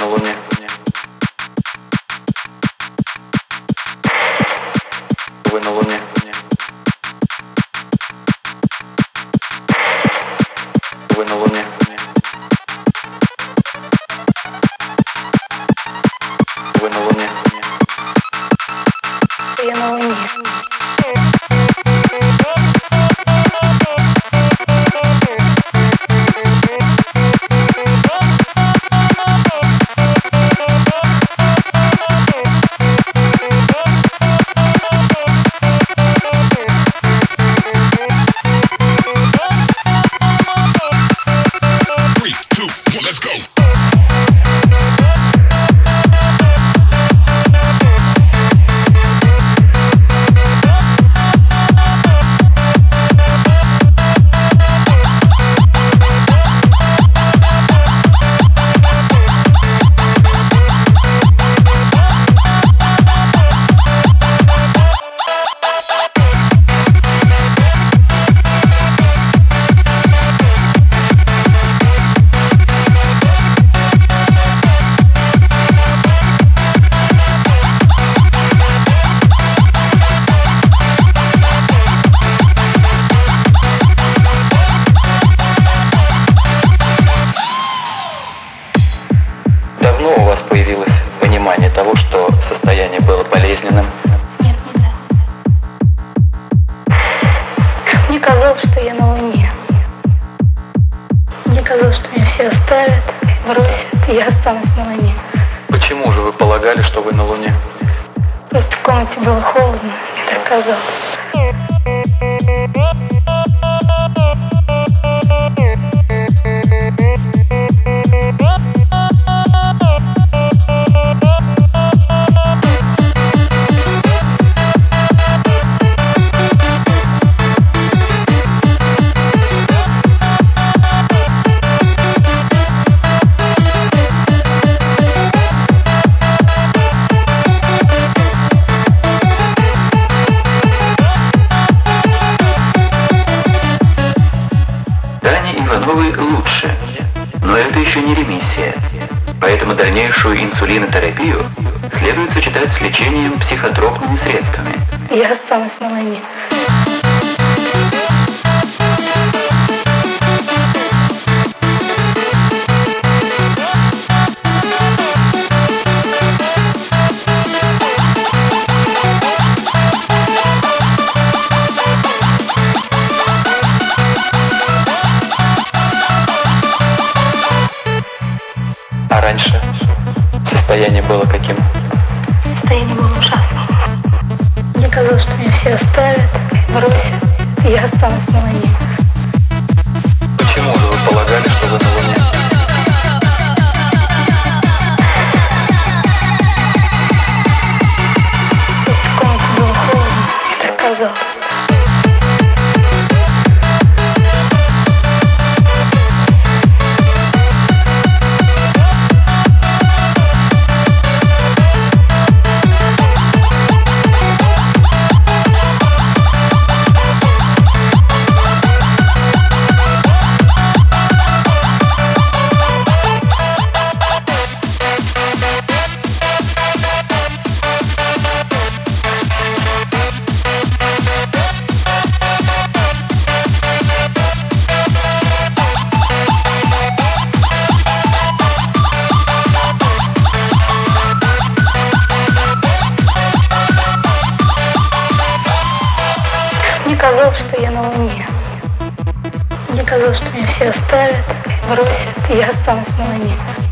на Луне. Вы на Луне. Вы на Луне. Вы на Луне. Я на Луне. Было болезненным? Нет, не да. Мне казалось, что я на Луне. Мне казалось, что меня все оставят, бросят, и я останусь на Луне. Почему же вы полагали, что вы на Луне? Просто в комнате было холодно, мне так казалось. Ивановой лучше, но это еще не ремиссия. Поэтому дальнейшую инсулинотерапию следует сочетать с лечением психотропными средствами. Я останусь на Луне. Раньше состояние было каким? Состояние было ужасным. Мне казалось, что меня все оставят, бросят, и я останусь на Луне. Почему же вы полагали, казалось, что я на Луне. Мне казалось, что меня все оставят, бросят, и я останусь на Луне.